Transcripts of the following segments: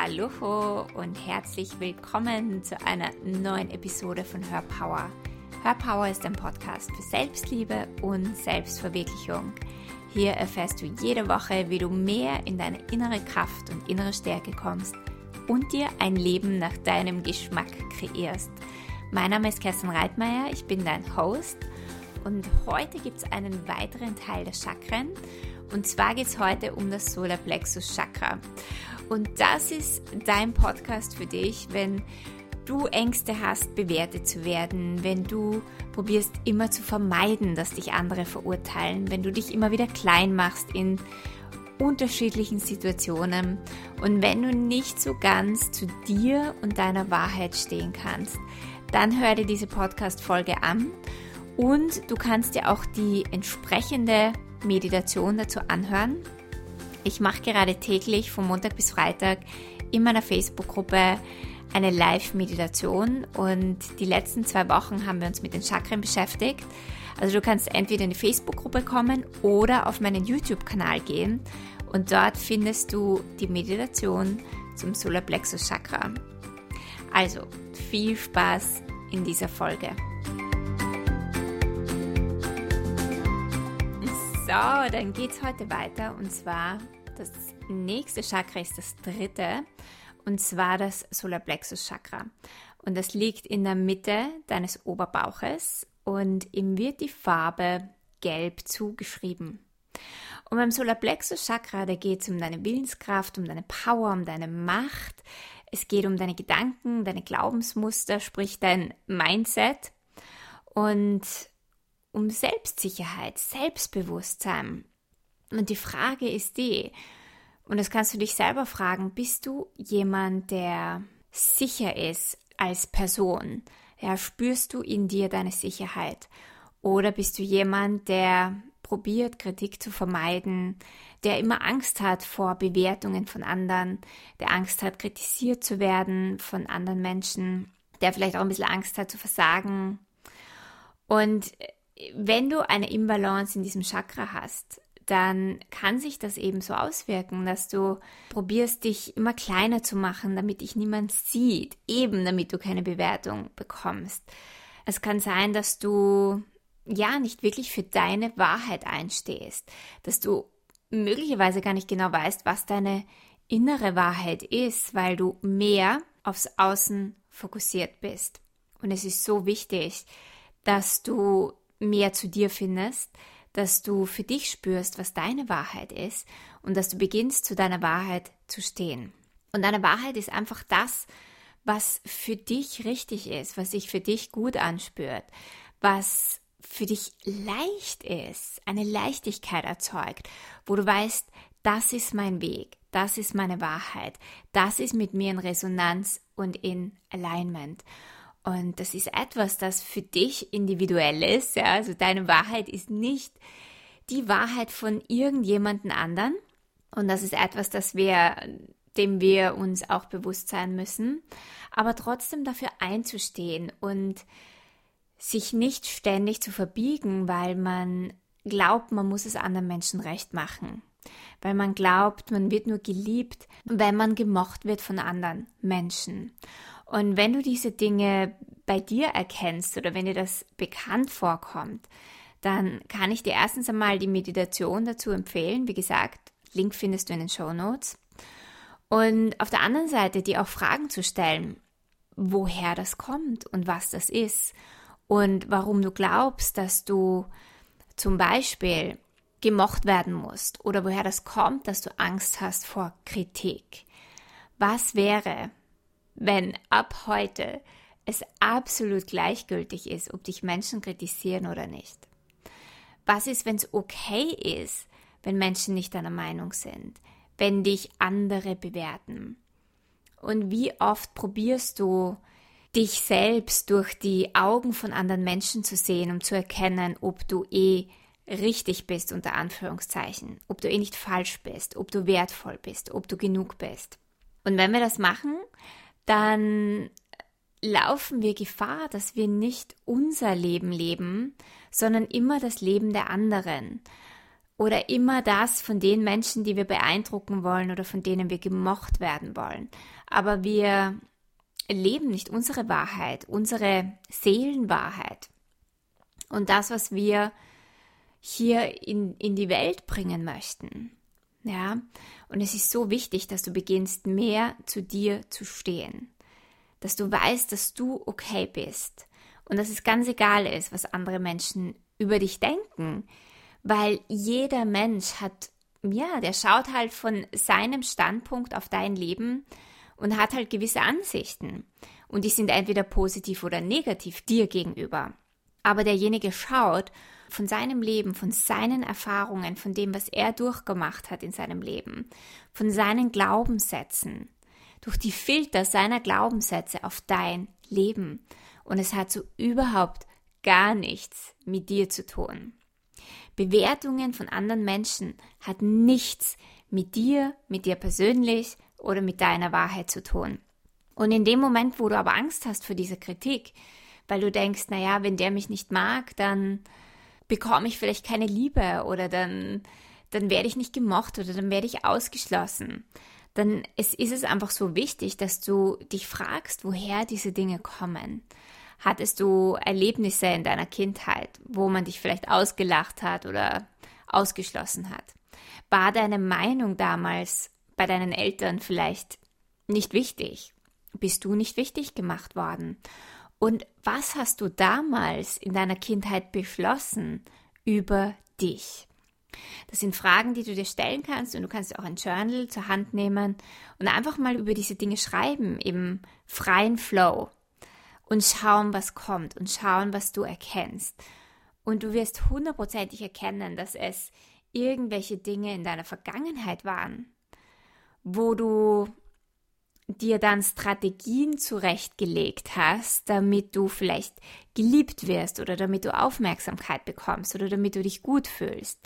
Hallo und herzlich willkommen zu einer neuen Episode von Hör Power. Hör Power ist ein Podcast für Selbstliebe und Selbstverwirklichung. Hier erfährst du jede Woche, wie du mehr in deine innere Kraft und innere Stärke kommst und dir ein Leben nach deinem Geschmack kreierst. Mein Name ist Kerstin Reitmeier, ich bin dein Host und heute gibt es einen weiteren Teil der Chakren und zwar geht es heute um das Solarplexus Chakra. Und das ist dein Podcast für dich, wenn du Ängste hast, bewertet zu werden, wenn du probierst immer zu vermeiden, dass dich andere verurteilen, wenn du dich immer wieder klein machst in unterschiedlichen Situationen und wenn du nicht so ganz zu dir und deiner Wahrheit stehen kannst, dann hör dir diese Podcast-Folge an und du kannst dir auch die entsprechende Meditation dazu anhören. Ich mache gerade täglich von Montag bis Freitag in meiner Facebook-Gruppe eine Live-Meditation und die letzten zwei Wochen haben wir uns mit den Chakren beschäftigt. Also du kannst entweder in die Facebook-Gruppe kommen oder auf meinen YouTube-Kanal gehen und dort findest du die Meditation zum Solarplexus Chakra. Also viel Spaß in dieser Folge. So, dann geht es heute weiter und zwar das nächste Chakra ist das dritte und zwar das Solarplexus Chakra. Und das liegt in der Mitte deines Oberbauches und ihm wird die Farbe gelb zugeschrieben. Und beim Solarplexus Chakra, da geht es um deine Willenskraft, um deine Power, um deine Macht. Es geht um deine Gedanken, deine Glaubensmuster, sprich dein Mindset. Und um Selbstsicherheit, Selbstbewusstsein. Und die Frage ist die, und das kannst du dich selber fragen, bist du jemand, der sicher ist als Person? Ja, spürst du in dir deine Sicherheit? Oder bist du jemand, der probiert, Kritik zu vermeiden, der immer Angst hat vor Bewertungen von anderen, der Angst hat, kritisiert zu werden von anderen Menschen, der vielleicht auch ein bisschen Angst hat zu versagen. Und wenn du eine Imbalance in diesem Chakra hast, dann kann sich das eben so auswirken, dass du probierst, dich immer kleiner zu machen, damit dich niemand sieht, eben damit du keine Bewertung bekommst. Es kann sein, dass du ja nicht wirklich für deine Wahrheit einstehst, dass du möglicherweise gar nicht genau weißt, was deine innere Wahrheit ist, weil du mehr aufs Außen fokussiert bist. Und es ist so wichtig, dass du mehr zu dir findest, dass du für dich spürst, was deine Wahrheit ist und dass du beginnst, zu deiner Wahrheit zu stehen. Und deine Wahrheit ist einfach das, was für dich richtig ist, was sich für dich gut anspürt, was für dich leicht ist, eine Leichtigkeit erzeugt, wo du weißt, das ist mein Weg, das ist meine Wahrheit, das ist mit mir in Resonanz und in Alignment. Und das ist etwas, das für dich individuell ist. Ja? Also deine Wahrheit ist nicht die Wahrheit von irgendjemanden anderen. Und das ist etwas, das wir, dem wir uns auch bewusst sein müssen. Aber trotzdem dafür einzustehen und sich nicht ständig zu verbiegen, weil man glaubt, man muss es anderen Menschen recht machen. Weil man glaubt, man wird nur geliebt, wenn man gemocht wird von anderen Menschen. Und wenn du diese Dinge bei dir erkennst oder wenn dir das bekannt vorkommt, dann kann ich dir erstens einmal die Meditation dazu empfehlen. Wie gesagt, Link findest du in den Show Notes. Und auf der anderen Seite dir auch Fragen zu stellen, woher das kommt und was das ist und warum du glaubst, dass du zum Beispiel gemocht werden musst oder woher das kommt, dass du Angst hast vor Kritik. Was wäre, wenn ab heute es absolut gleichgültig ist, ob dich Menschen kritisieren oder nicht? Was ist, wenn es okay ist, wenn Menschen nicht deiner Meinung sind, wenn dich andere bewerten? Und wie oft probierst du, dich selbst durch die Augen von anderen Menschen zu sehen, um zu erkennen, ob du eh richtig bist, unter Anführungszeichen, ob du eh nicht falsch bist, ob du wertvoll bist, ob du genug bist. Und wenn wir das machen, dann laufen wir Gefahr, dass wir nicht unser Leben leben, sondern immer das Leben der anderen. oder immer das von den Menschen, die wir beeindrucken wollen oder von denen wir gemocht werden wollen. Aber wir leben nicht unsere Wahrheit, unsere Seelenwahrheit. Und das, was wir hier in, in die Welt bringen möchten. Ja, und es ist so wichtig, dass du beginnst, mehr zu dir zu stehen. Dass du weißt, dass du okay bist. Und dass es ganz egal ist, was andere Menschen über dich denken. Weil jeder Mensch hat, ja, der schaut halt von seinem Standpunkt auf dein Leben und hat halt gewisse Ansichten. Und die sind entweder positiv oder negativ dir gegenüber. Aber derjenige schaut von seinem Leben, von seinen Erfahrungen, von dem, was er durchgemacht hat in seinem Leben, von seinen Glaubenssätzen, durch die Filter seiner Glaubenssätze auf dein Leben. Und es hat so überhaupt gar nichts mit dir zu tun. Bewertungen von anderen Menschen hat nichts mit dir, mit dir persönlich oder mit deiner Wahrheit zu tun. Und in dem Moment, wo du aber Angst hast vor dieser Kritik, weil du denkst, naja, wenn der mich nicht mag, dann bekomme ich vielleicht keine Liebe oder dann, dann werde ich nicht gemocht oder dann werde ich ausgeschlossen. Dann es ist es einfach so wichtig, dass du dich fragst, woher diese Dinge kommen. Hattest du Erlebnisse in deiner Kindheit, wo man dich vielleicht ausgelacht hat oder ausgeschlossen hat? War deine Meinung damals bei deinen Eltern vielleicht nicht wichtig? Bist du nicht wichtig gemacht worden? Und was hast du damals in deiner Kindheit beschlossen über dich? Das sind Fragen, die du dir stellen kannst und du kannst auch ein Journal zur Hand nehmen und einfach mal über diese Dinge schreiben im freien Flow und schauen, was kommt und schauen, was du erkennst. Und du wirst hundertprozentig erkennen, dass es irgendwelche Dinge in deiner Vergangenheit waren, wo du dir dann Strategien zurechtgelegt hast, damit du vielleicht geliebt wirst oder damit du Aufmerksamkeit bekommst oder damit du dich gut fühlst.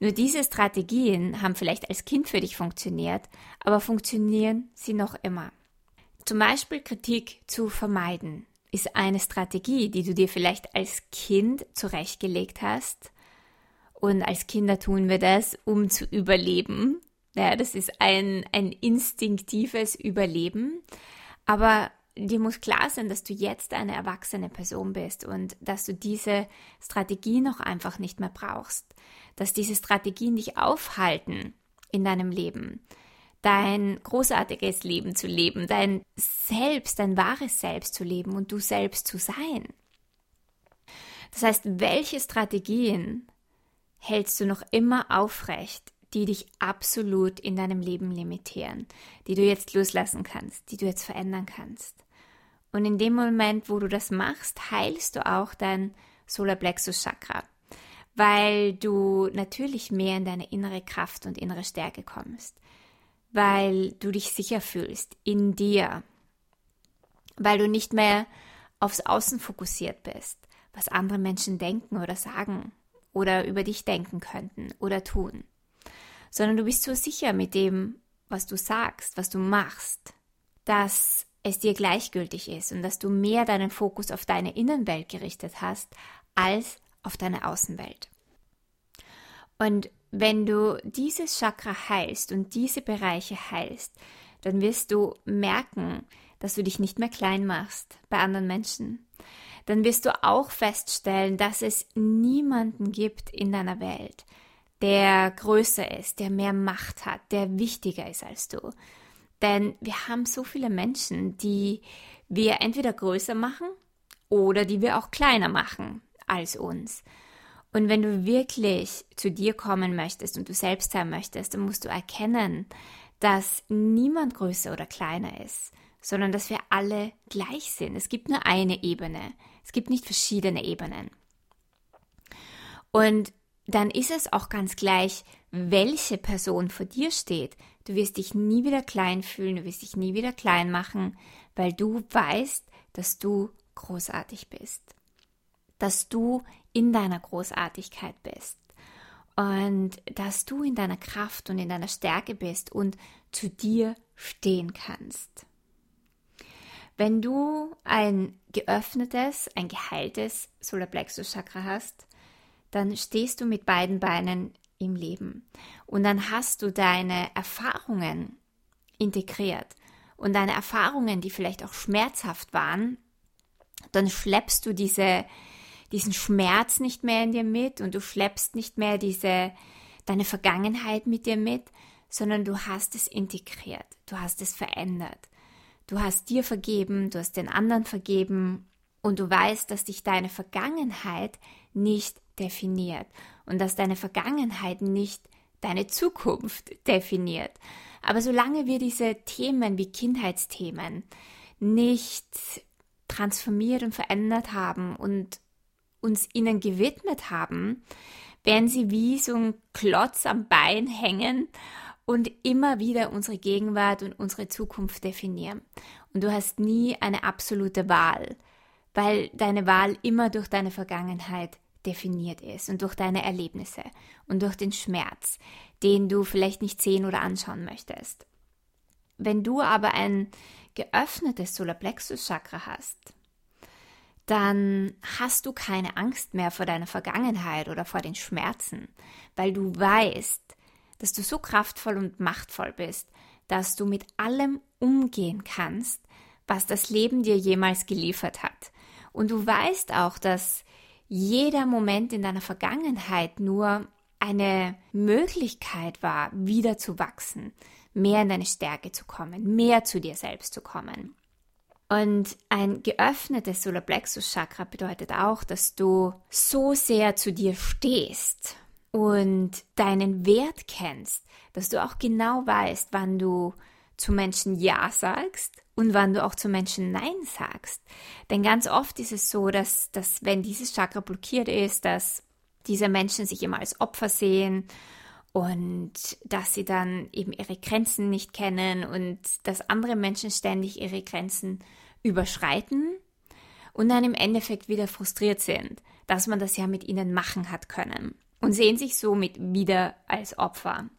Nur diese Strategien haben vielleicht als Kind für dich funktioniert, aber funktionieren sie noch immer. Zum Beispiel Kritik zu vermeiden ist eine Strategie, die du dir vielleicht als Kind zurechtgelegt hast. Und als Kinder tun wir das, um zu überleben. Ja, das ist ein, ein instinktives Überleben. Aber dir muss klar sein, dass du jetzt eine erwachsene Person bist und dass du diese Strategie noch einfach nicht mehr brauchst. Dass diese Strategien dich aufhalten in deinem Leben dein großartiges Leben zu leben, dein Selbst, dein wahres Selbst zu leben und du selbst zu sein. Das heißt, welche Strategien hältst du noch immer aufrecht, die dich absolut in deinem Leben limitieren, die du jetzt loslassen kannst, die du jetzt verändern kannst? Und in dem Moment, wo du das machst, heilst du auch dein Solarplexus Chakra, weil du natürlich mehr in deine innere Kraft und innere Stärke kommst weil du dich sicher fühlst in dir, weil du nicht mehr aufs Außen fokussiert bist, was andere Menschen denken oder sagen oder über dich denken könnten oder tun, sondern du bist so sicher mit dem, was du sagst, was du machst, dass es dir gleichgültig ist und dass du mehr deinen Fokus auf deine Innenwelt gerichtet hast als auf deine Außenwelt. Und wenn du dieses Chakra heilst und diese Bereiche heilst, dann wirst du merken, dass du dich nicht mehr klein machst bei anderen Menschen. Dann wirst du auch feststellen, dass es niemanden gibt in deiner Welt, der größer ist, der mehr Macht hat, der wichtiger ist als du. Denn wir haben so viele Menschen, die wir entweder größer machen oder die wir auch kleiner machen als uns. Und wenn du wirklich zu dir kommen möchtest und du selbst sein möchtest, dann musst du erkennen, dass niemand größer oder kleiner ist, sondern dass wir alle gleich sind. Es gibt nur eine Ebene. Es gibt nicht verschiedene Ebenen. Und dann ist es auch ganz gleich, welche Person vor dir steht. Du wirst dich nie wieder klein fühlen, du wirst dich nie wieder klein machen, weil du weißt, dass du großartig bist. Dass du in deiner Großartigkeit bist und dass du in deiner Kraft und in deiner Stärke bist und zu dir stehen kannst. Wenn du ein geöffnetes, ein geheiltes Solarplexus Chakra hast, dann stehst du mit beiden Beinen im Leben. Und dann hast du deine Erfahrungen integriert und deine Erfahrungen, die vielleicht auch schmerzhaft waren, dann schleppst du diese, diesen Schmerz nicht mehr in dir mit und du schleppst nicht mehr diese, deine Vergangenheit mit dir mit, sondern du hast es integriert, du hast es verändert. Du hast dir vergeben, du hast den anderen vergeben und du weißt, dass dich deine Vergangenheit nicht definiert und dass deine Vergangenheit nicht deine Zukunft definiert. Aber solange wir diese Themen wie Kindheitsthemen nicht transformiert und verändert haben und uns ihnen gewidmet haben, werden sie wie so ein Klotz am Bein hängen und immer wieder unsere Gegenwart und unsere Zukunft definieren. Und du hast nie eine absolute Wahl, weil deine Wahl immer durch deine Vergangenheit definiert ist und durch deine Erlebnisse und durch den Schmerz, den du vielleicht nicht sehen oder anschauen möchtest. Wenn du aber ein geöffnetes Solarplexus-Chakra hast, dann hast du keine Angst mehr vor deiner Vergangenheit oder vor den Schmerzen, weil du weißt, dass du so kraftvoll und machtvoll bist, dass du mit allem umgehen kannst, was das Leben dir jemals geliefert hat. Und du weißt auch, dass jeder Moment in deiner Vergangenheit nur eine Möglichkeit war, wieder zu wachsen, mehr in deine Stärke zu kommen, mehr zu dir selbst zu kommen. Und ein geöffnetes Solarplexus Chakra bedeutet auch, dass du so sehr zu dir stehst und deinen Wert kennst, dass du auch genau weißt, wann du zu Menschen Ja sagst und wann du auch zu Menschen Nein sagst. Denn ganz oft ist es so, dass, dass wenn dieses Chakra blockiert ist, dass diese Menschen sich immer als Opfer sehen und dass sie dann eben ihre Grenzen nicht kennen und dass andere Menschen ständig ihre Grenzen überschreiten und dann im Endeffekt wieder frustriert sind, dass man das ja mit ihnen machen hat können und sehen sich somit wieder als Opfer.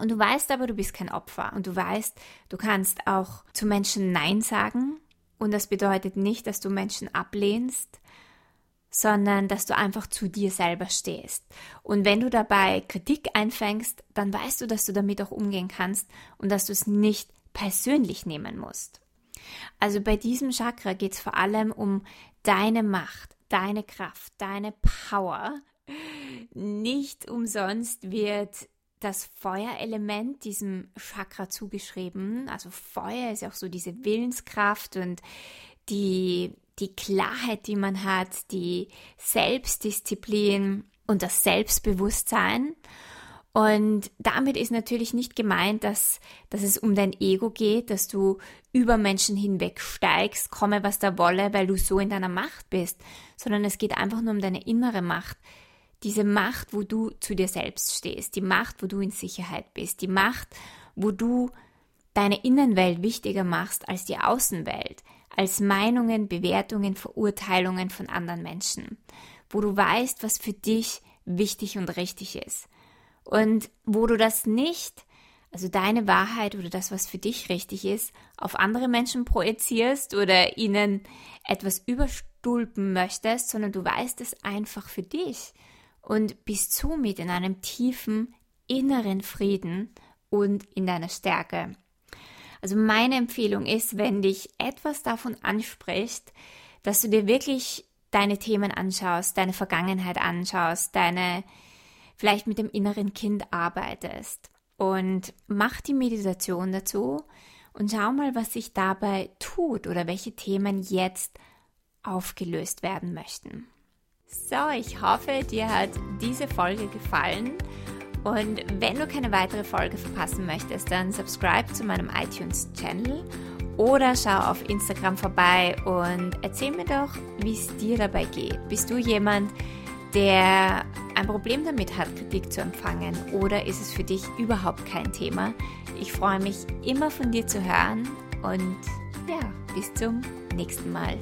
Und du weißt aber, du bist kein Opfer und du weißt, du kannst auch zu Menschen Nein sagen und das bedeutet nicht, dass du Menschen ablehnst, sondern dass du einfach zu dir selber stehst. Und wenn du dabei Kritik einfängst, dann weißt du, dass du damit auch umgehen kannst und dass du es nicht persönlich nehmen musst. Also bei diesem Chakra geht es vor allem um deine Macht, deine Kraft, deine Power, nicht umsonst wird das Feuerelement diesem Chakra zugeschrieben. Also Feuer ist ja auch so diese Willenskraft und die, die Klarheit, die man hat, die Selbstdisziplin und das Selbstbewusstsein. Und damit ist natürlich nicht gemeint, dass, dass es um dein Ego geht, dass du über Menschen hinweg steigst, komme was da wolle, weil du so in deiner Macht bist, sondern es geht einfach nur um deine innere Macht, diese Macht, wo du zu dir selbst stehst, die Macht, wo du in Sicherheit bist, die Macht, wo du deine Innenwelt wichtiger machst als die Außenwelt, als Meinungen, Bewertungen, Verurteilungen von anderen Menschen, wo du weißt, was für dich wichtig und richtig ist. Und wo du das nicht, also deine Wahrheit oder das, was für dich richtig ist, auf andere Menschen projizierst oder ihnen etwas überstülpen möchtest, sondern du weißt es einfach für dich und bist somit in einem tiefen inneren Frieden und in deiner Stärke. Also meine Empfehlung ist, wenn dich etwas davon anspricht, dass du dir wirklich deine Themen anschaust, deine Vergangenheit anschaust, deine vielleicht mit dem inneren Kind arbeitest und mach die Meditation dazu und schau mal, was sich dabei tut oder welche Themen jetzt aufgelöst werden möchten. So, ich hoffe, dir hat diese Folge gefallen. Und wenn du keine weitere Folge verpassen möchtest, dann subscribe zu meinem iTunes-Channel oder schau auf Instagram vorbei und erzähl mir doch, wie es dir dabei geht. Bist du jemand, der ein Problem damit hat, Kritik zu empfangen oder ist es für dich überhaupt kein Thema? Ich freue mich immer von dir zu hören und ja, bis zum nächsten Mal.